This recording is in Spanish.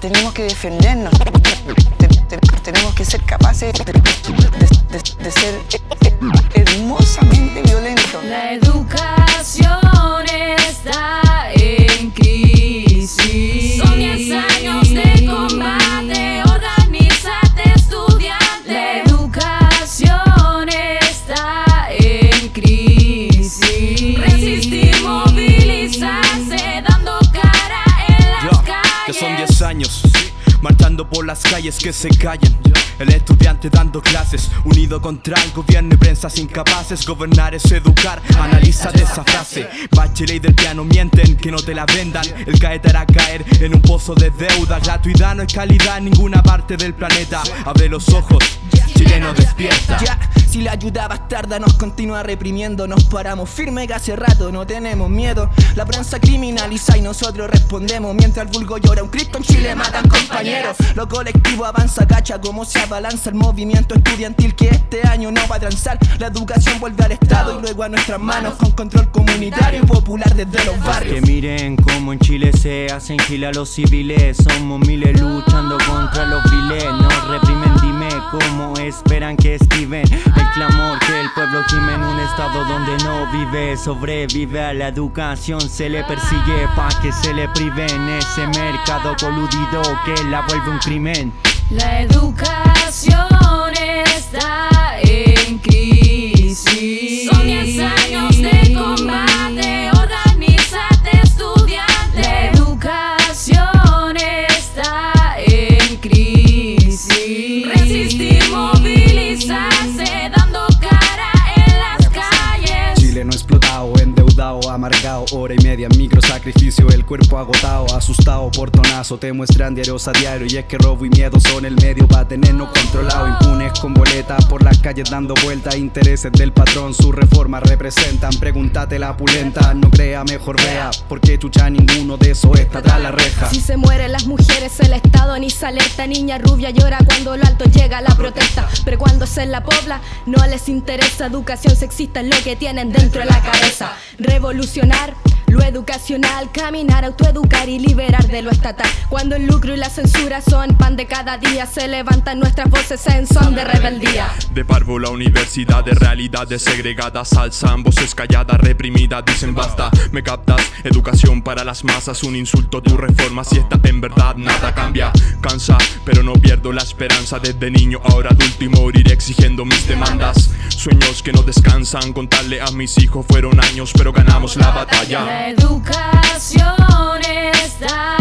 tenemos que defendernos, tenemos que ser capaces de, ser hermosamente violentos. Marchando por las calles que se callen. El estudiante dando clases, unido contra el gobierno y prensas incapaces. Gobernar es educar, analiza esa frase. Bachelet y del piano mienten, que no te la vendan. El caer hará caer en un pozo de deuda. Gratuidad no es calidad en ninguna parte del planeta. Abre los ojos, chileno despierta. Si la ayuda bastarda nos continúa reprimiendo, nos paramos firme que hace rato no tenemos miedo. La prensa criminaliza y nosotros respondemos. Mientras el vulgo llora, un Cristo en Chile matan compañeros. Lo colectivo avanza, cacha como se balanza el movimiento estudiantil que este año no va a transar. La educación vuelve al Estado y luego a nuestras manos con control comunitario y popular desde los barrios. Que miren cómo en Chile se hacen girar los civiles. Somos miles luchando contra esperan que escriben el clamor que el pueblo gime en un estado donde no vive. Sobrevive a la educación, se le persigue pa' que se le prive en ese mercado coludido que la vuelve un crimen. La educación está Chileno explotado, endeudado, amargado, hora y media, micro sacrificio, el cuerpo agotado, asustado, portonazo, te muestran diarios a diario y es que robo y miedo son el medio para tenernos controlado, impunes con boletas por las calles dando vueltas, intereses del patrón, sus reformas representan, pregúntate la pulenta, no crea, mejor vea, porque chucha ninguno de esos está tras la reja. Si se mueren las mujeres, el Estado ni se alerta. Niña rubia llora cuando lo alto llega la protesta. Pero cuando se la pobla, no les interesa. Educación sexista es lo que tienen dentro de la cabeza. Revolucionar. Lo educacional, caminar, autoeducar y liberar de lo estatal. Cuando el lucro y la censura son pan de cada día, se levantan nuestras voces en son de rebeldía. De parvo la universidad de realidades segregadas alzan voces calladas, reprimidas, dicen basta, me captas, educación para las masas, un insulto tu reforma, si esta en verdad nada cambia, cansa, pero no pierdo la esperanza desde niño, ahora adulto y morir exigiendo mis demandas, sueños que no descansan, contarle a mis hijos fueron años, pero ganamos la batalla. La educación está